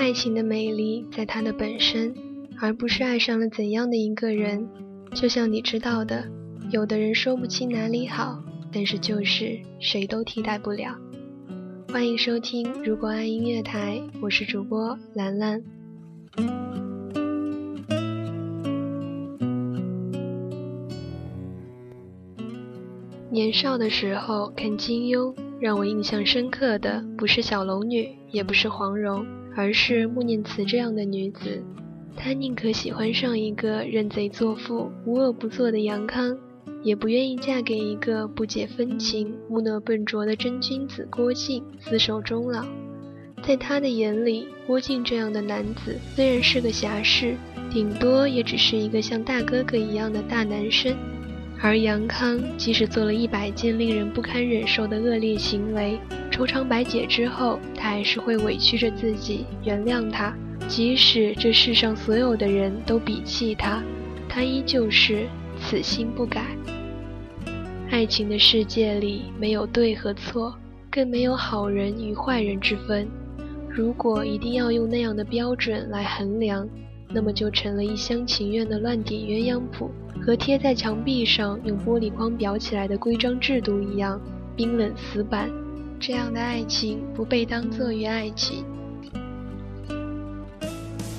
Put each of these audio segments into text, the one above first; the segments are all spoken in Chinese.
爱情的美丽在它的本身，而不是爱上了怎样的一个人。就像你知道的，有的人说不清哪里好，但是就是谁都替代不了。欢迎收听《如果爱音乐台》，我是主播兰兰。年少的时候看金庸，让我印象深刻的不是小龙女，也不是黄蓉。而是穆念慈这样的女子，她宁可喜欢上一个认贼作父、无恶不作的杨康，也不愿意嫁给一个不解风情、木讷笨拙的真君子郭靖厮守终老。在她的眼里，郭靖这样的男子虽然是个侠士，顶多也只是一个像大哥哥一样的大男生。而杨康即使做了一百件令人不堪忍受的恶劣行为，愁肠百解之后，他还是会委屈着自己原谅他。即使这世上所有的人都鄙弃他，他依旧是此心不改。爱情的世界里没有对和错，更没有好人与坏人之分。如果一定要用那样的标准来衡量，那么就成了一厢情愿的乱点鸳鸯谱，和贴在墙壁上用玻璃框裱起来的规章制度一样冰冷死板。这样的爱情不被当作于爱情，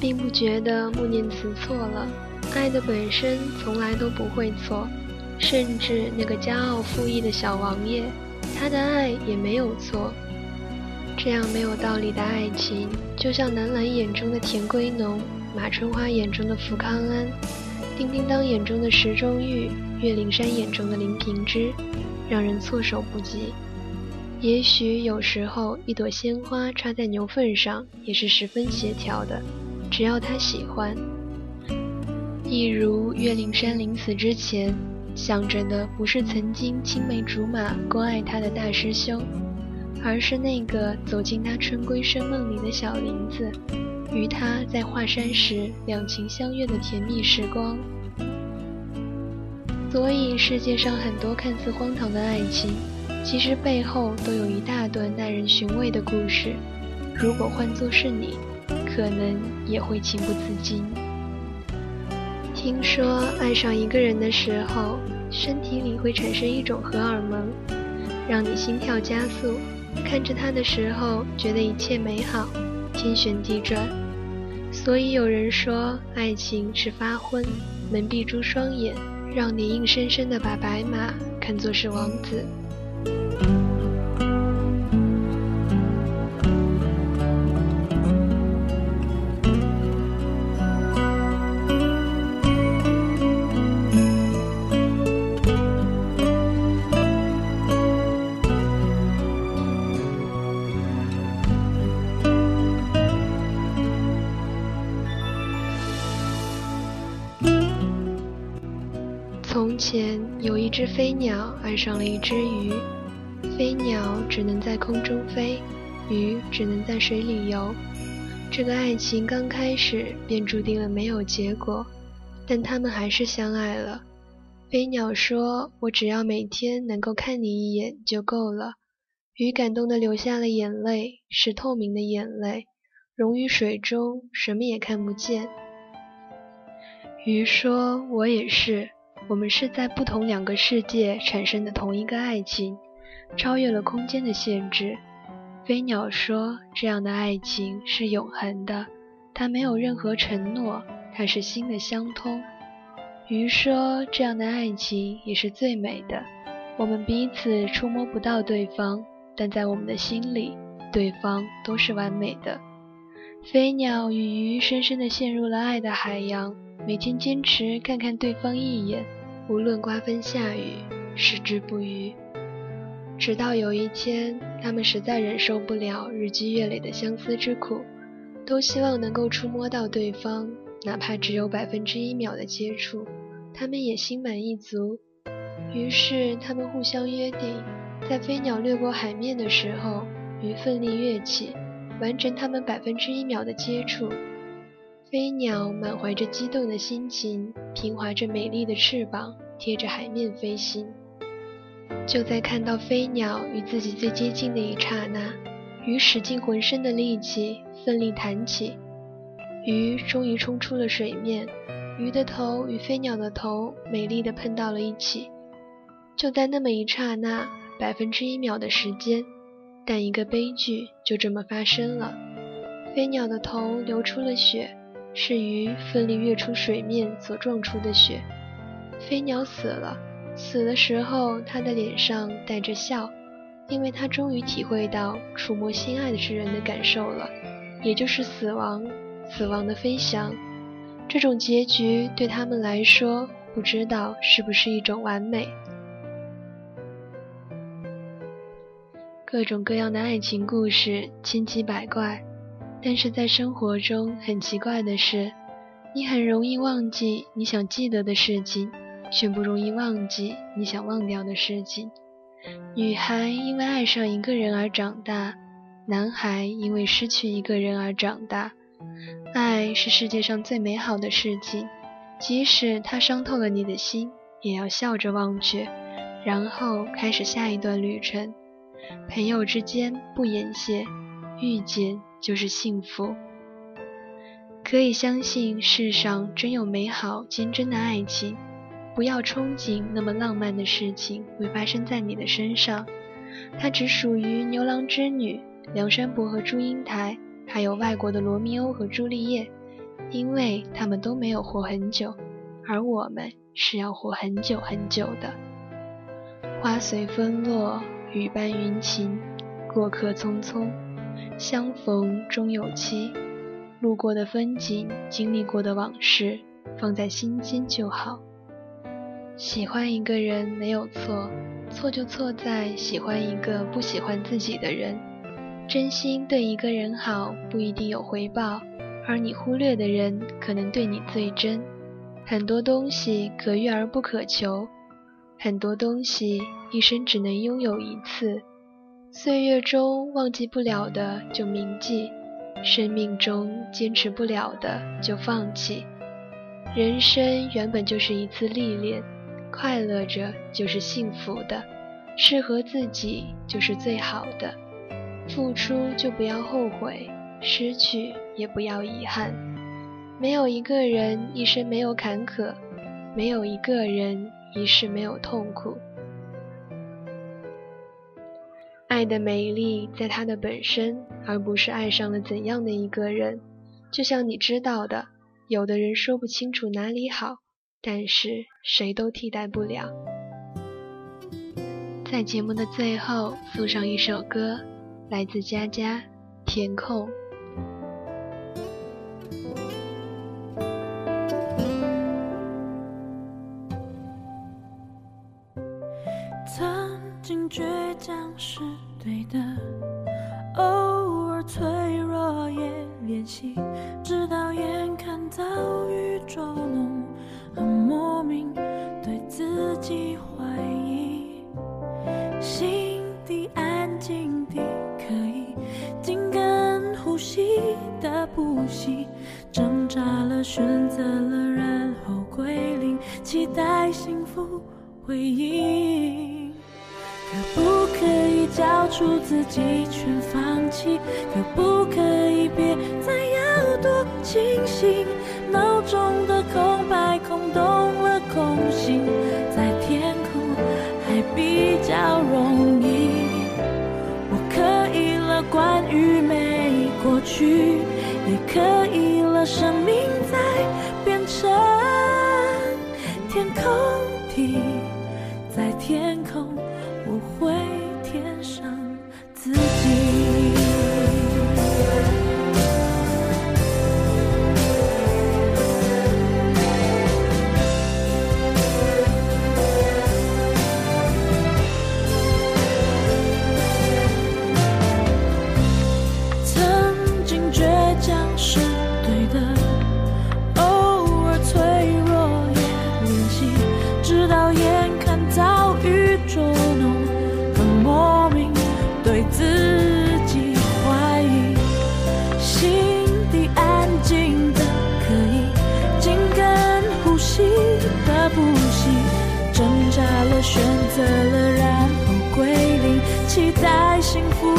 并不觉得穆念慈错了。爱的本身从来都不会错，甚至那个骄傲负义的小王爷，他的爱也没有错。这样没有道理的爱情，就像南兰眼中的田归农。马春花眼中的福康安，丁丁当眼中的石中玉，岳灵珊眼中的林平之，让人措手不及。也许有时候，一朵鲜花插在牛粪上也是十分协调的，只要他喜欢。一如岳灵珊临死之前，想着的不是曾经青梅竹马关爱他的大师兄，而是那个走进他春闺深梦里的小林子。与他在华山时两情相悦的甜蜜时光，所以世界上很多看似荒唐的爱情，其实背后都有一大段耐人寻味的故事。如果换作是你，可能也会情不自禁。听说爱上一个人的时候，身体里会产生一种荷尔蒙，让你心跳加速，看着他的时候觉得一切美好。天旋地转，所以有人说，爱情是发昏，蒙蔽住双眼，让你硬生生的把白马看作是王子。从前有一只飞鸟爱上了一只鱼，飞鸟只能在空中飞，鱼只能在水里游。这个爱情刚开始便注定了没有结果，但他们还是相爱了。飞鸟说：“我只要每天能够看你一眼就够了。”鱼感动的流下了眼泪，是透明的眼泪，溶于水中，什么也看不见。鱼说：“我也是，我们是在不同两个世界产生的同一个爱情，超越了空间的限制。”飞鸟说：“这样的爱情是永恒的，它没有任何承诺，它是心的相通。”鱼说：“这样的爱情也是最美的，我们彼此触摸不到对方，但在我们的心里，对方都是完美的。”飞鸟与鱼深深地陷入了爱的海洋，每天坚持看看对方一眼，无论刮风下雨，矢志不渝。直到有一天，他们实在忍受不了日积月累的相思之苦，都希望能够触摸到对方，哪怕只有百分之一秒的接触。他们也心满意足，于是他们互相约定，在飞鸟掠过海面的时候，鱼奋力跃起，完成他们百分之一秒的接触。飞鸟满怀着激动的心情，平滑着美丽的翅膀，贴着海面飞行。就在看到飞鸟与自己最接近的一刹那，鱼使尽浑身的力气，奋力弹起，鱼终于冲出了水面。鱼的头与飞鸟的头美丽的碰到了一起，就在那么一刹那，百分之一秒的时间，但一个悲剧就这么发生了。飞鸟的头流出了血，是鱼奋力跃出水面所撞出的雪。飞鸟死了，死的时候，它的脸上带着笑，因为它终于体会到触摸心爱的之人的感受了，也就是死亡，死亡的飞翔。这种结局对他们来说，不知道是不是一种完美。各种各样的爱情故事千奇百怪，但是在生活中很奇怪的是，你很容易忘记你想记得的事情，却不容易忘记你想忘掉的事情。女孩因为爱上一个人而长大，男孩因为失去一个人而长大。爱是世界上最美好的事情，即使它伤透了你的心，也要笑着忘却，然后开始下一段旅程。朋友之间不言谢，遇见就是幸福。可以相信世上真有美好坚贞的爱情，不要憧憬那么浪漫的事情会发生在你的身上，它只属于牛郎织女、梁山伯和祝英台。还有外国的罗密欧和朱丽叶，因为他们都没有活很久，而我们是要活很久很久的。花随风落，雨伴云晴，过客匆匆，相逢终有期。路过的风景，经历过的往事，放在心间就好。喜欢一个人没有错，错就错在喜欢一个不喜欢自己的人。真心对一个人好不一定有回报，而你忽略的人可能对你最真。很多东西可遇而不可求，很多东西一生只能拥有一次。岁月中忘记不了的就铭记，生命中坚持不了的就放弃。人生原本就是一次历练，快乐着就是幸福的，适合自己就是最好的。付出就不要后悔，失去也不要遗憾。没有一个人一生没有坎坷，没有一个人一世没有痛苦。爱的美丽在它的本身，而不是爱上了怎样的一个人。就像你知道的，有的人说不清楚哪里好，但是谁都替代不了。在节目的最后，送上一首歌。来自佳佳，填空。脆弱也练习，直到眼看遭遇捉弄，很莫名对自己怀疑，心底安静地可以紧跟呼吸。的不息，挣扎了，选择了，然后归零，期待幸福回应。可不可以交出自己，全放弃？可不可以别再要多？清醒，脑中的空白空洞了空心，在天空还比较容易。我可以了关于没过去，也可以了生命在变成天空地，期待幸福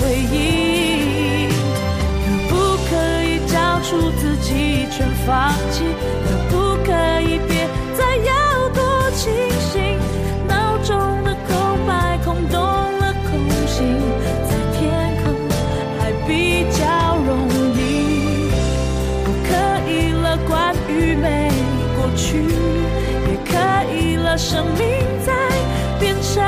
回应。可不可以交出自己全放弃？可不可以别再要多清醒？脑中的空白空洞了空心，在天空还比较容易。我可以了，关于没过去，也可以了，生命在变成